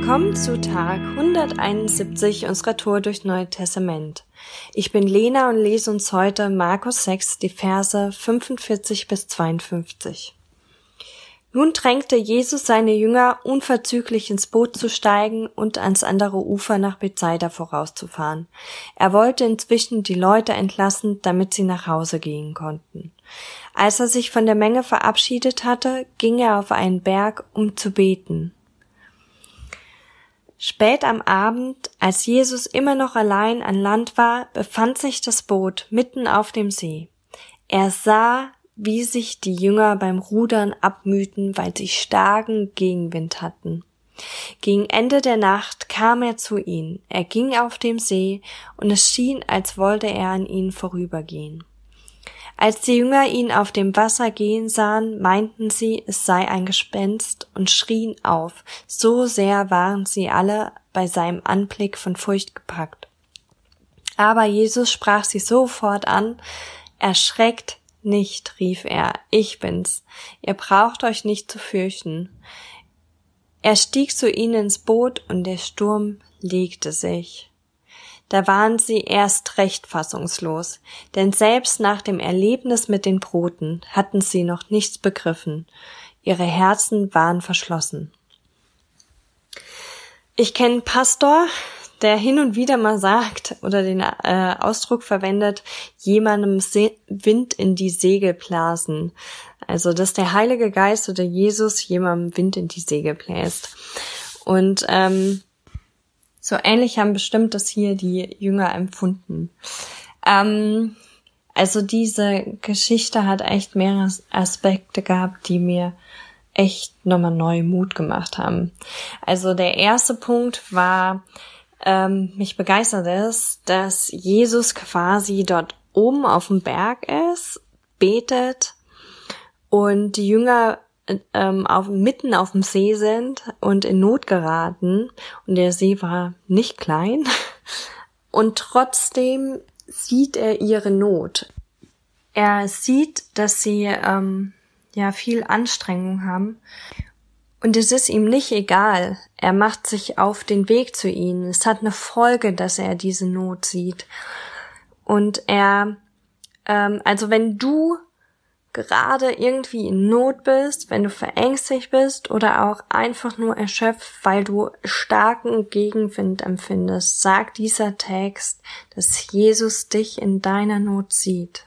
Willkommen zu Tag 171 unserer Tour durch Neue Testament. Ich bin Lena und lese uns heute Markus 6, die Verse 45 bis 52. Nun drängte Jesus seine Jünger, unverzüglich ins Boot zu steigen und ans andere Ufer nach Bethsaida vorauszufahren. Er wollte inzwischen die Leute entlassen, damit sie nach Hause gehen konnten. Als er sich von der Menge verabschiedet hatte, ging er auf einen Berg, um zu beten. Spät am Abend, als Jesus immer noch allein an Land war, befand sich das Boot mitten auf dem See. Er sah, wie sich die Jünger beim Rudern abmühten, weil sie starken Gegenwind hatten. Gegen Ende der Nacht kam er zu ihnen. Er ging auf dem See, und es schien, als wollte er an ihnen vorübergehen. Als die Jünger ihn auf dem Wasser gehen sahen, meinten sie, es sei ein Gespenst und schrien auf. So sehr waren sie alle bei seinem Anblick von Furcht gepackt. Aber Jesus sprach sie sofort an, erschreckt nicht, rief er, ich bin's. Ihr braucht euch nicht zu fürchten. Er stieg zu ihnen ins Boot und der Sturm legte sich. Da waren sie erst recht fassungslos, denn selbst nach dem Erlebnis mit den Broten hatten sie noch nichts begriffen. Ihre Herzen waren verschlossen. Ich kenne Pastor, der hin und wieder mal sagt oder den äh, Ausdruck verwendet, jemandem Se Wind in die Segel blasen. Also, dass der Heilige Geist oder Jesus jemandem Wind in die Segel bläst. Und ähm, so ähnlich haben bestimmt das hier die Jünger empfunden. Ähm, also diese Geschichte hat echt mehrere Aspekte gehabt, die mir echt nochmal neu Mut gemacht haben. Also der erste Punkt war, ähm, mich begeistert es, dass Jesus quasi dort oben auf dem Berg ist, betet und die Jünger ähm, auf, mitten auf dem See sind und in Not geraten. Und der See war nicht klein. Und trotzdem sieht er ihre Not. Er sieht, dass sie ähm, ja viel Anstrengung haben. Und es ist ihm nicht egal. Er macht sich auf den Weg zu ihnen. Es hat eine Folge, dass er diese Not sieht. Und er, ähm, also wenn du gerade irgendwie in Not bist, wenn du verängstigt bist oder auch einfach nur erschöpft, weil du starken Gegenwind empfindest, sagt dieser Text, dass Jesus dich in deiner Not sieht.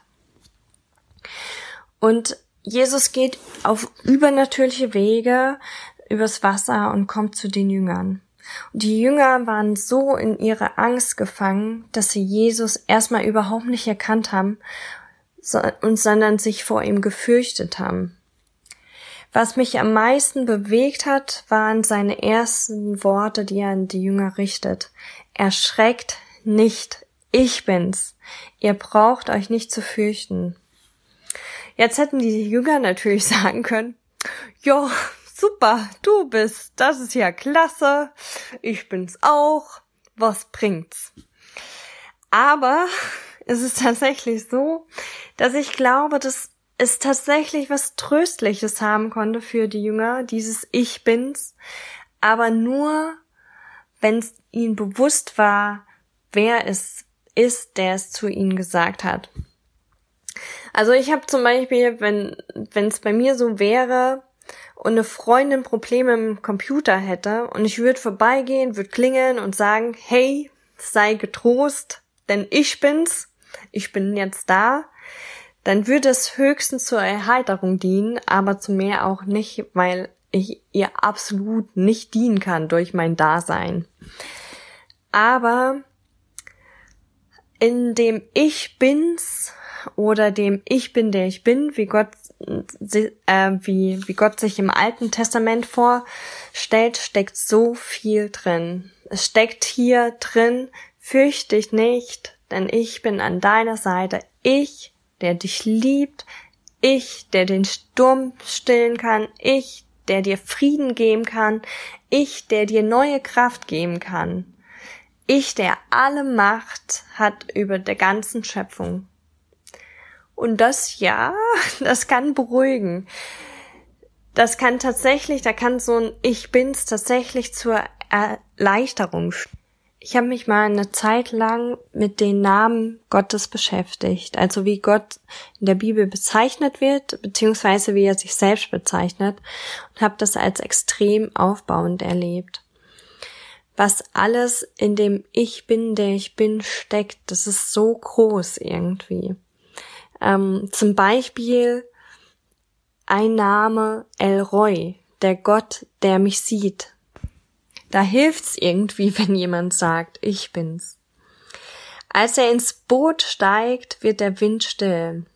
Und Jesus geht auf übernatürliche Wege übers Wasser und kommt zu den Jüngern. Und die Jünger waren so in ihre Angst gefangen, dass sie Jesus erstmal überhaupt nicht erkannt haben und sondern sich vor ihm gefürchtet haben. Was mich am meisten bewegt hat, waren seine ersten Worte, die er an die Jünger richtet. Erschreckt nicht, ich bin's. Ihr braucht euch nicht zu fürchten. Jetzt hätten die Jünger natürlich sagen können, ja, super, du bist, das ist ja klasse, ich bin's auch, was bringt's? Aber es ist tatsächlich so, dass ich glaube, dass es tatsächlich was Tröstliches haben konnte für die Jünger, dieses Ich bin's, aber nur, wenn es ihnen bewusst war, wer es ist, der es zu ihnen gesagt hat. Also ich habe zum Beispiel, wenn es bei mir so wäre und eine Freundin Probleme im Computer hätte und ich würde vorbeigehen, würde klingeln und sagen, hey, sei getrost, denn ich bin's, ich bin jetzt da, dann würde es höchstens zur Erheiterung dienen, aber zu mehr auch nicht, weil ich ihr absolut nicht dienen kann durch mein Dasein. Aber in dem Ich bin's oder dem Ich bin, der ich bin, wie Gott, äh, wie, wie Gott sich im Alten Testament vorstellt, steckt so viel drin. Es steckt hier drin, fürchte dich nicht, denn ich bin an deiner Seite. Ich der dich liebt, ich, der den Sturm stillen kann, ich, der dir Frieden geben kann, ich, der dir neue Kraft geben kann, ich, der alle Macht hat über der ganzen Schöpfung. Und das ja, das kann beruhigen. Das kann tatsächlich, da kann so ein Ich bin's tatsächlich zur Erleichterung. Ich habe mich mal eine Zeit lang mit den Namen Gottes beschäftigt, also wie Gott in der Bibel bezeichnet wird, beziehungsweise wie er sich selbst bezeichnet, und habe das als extrem aufbauend erlebt. Was alles in dem Ich bin, der ich bin, steckt, das ist so groß irgendwie. Ähm, zum Beispiel ein Name El Roy, der Gott, der mich sieht. Da hilft's irgendwie, wenn jemand sagt, ich bin's. Als er ins Boot steigt, wird der Wind still.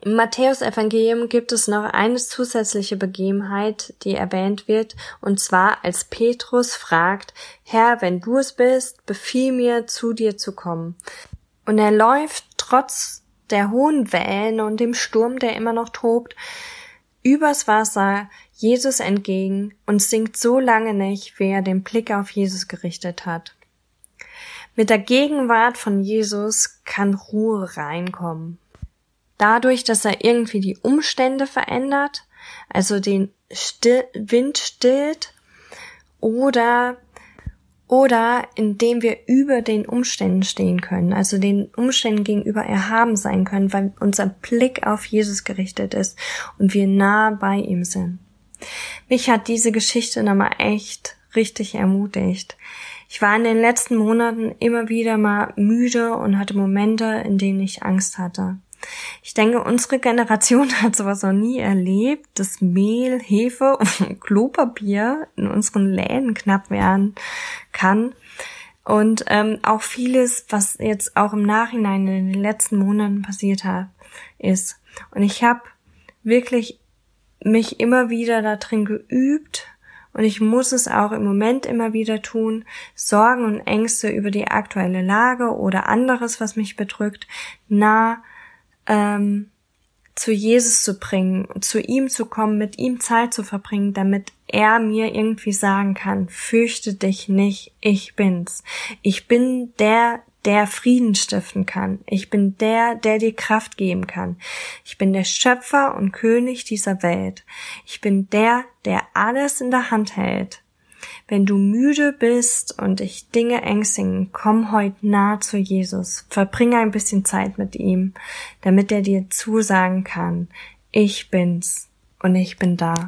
Im Matthäusevangelium gibt es noch eine zusätzliche Begebenheit, die erwähnt wird, und zwar als Petrus fragt, Herr, wenn du es bist, befiehl mir, zu dir zu kommen. Und er läuft trotz der hohen Wellen und dem Sturm, der immer noch tobt, übers Wasser Jesus entgegen und singt so lange nicht, wie er den Blick auf Jesus gerichtet hat. Mit der Gegenwart von Jesus kann Ruhe reinkommen. Dadurch, dass er irgendwie die Umstände verändert, also den Still Wind stillt, oder oder indem wir über den Umständen stehen können, also den Umständen gegenüber erhaben sein können, weil unser Blick auf Jesus gerichtet ist und wir nah bei ihm sind. Mich hat diese Geschichte nochmal echt richtig ermutigt. Ich war in den letzten Monaten immer wieder mal müde und hatte Momente, in denen ich Angst hatte. Ich denke, unsere Generation hat sowas noch nie erlebt, dass Mehl, Hefe und Klopapier in unseren Läden knapp werden kann. Und ähm, auch vieles, was jetzt auch im Nachhinein in den letzten Monaten passiert hat, ist. Und ich habe wirklich mich immer wieder da drin geübt und ich muss es auch im Moment immer wieder tun, Sorgen und Ängste über die aktuelle Lage oder anderes, was mich bedrückt, nah ähm, zu Jesus zu bringen, zu ihm zu kommen, mit ihm Zeit zu verbringen, damit er mir irgendwie sagen kann, fürchte dich nicht, ich bin's. Ich bin der, der Frieden stiften kann. Ich bin der, der dir Kraft geben kann. Ich bin der Schöpfer und König dieser Welt. Ich bin der, der alles in der Hand hält. Wenn du müde bist und dich Dinge ängstigen, komm heute nah zu Jesus. Verbringe ein bisschen Zeit mit ihm, damit er dir zusagen kann, ich bin's und ich bin da.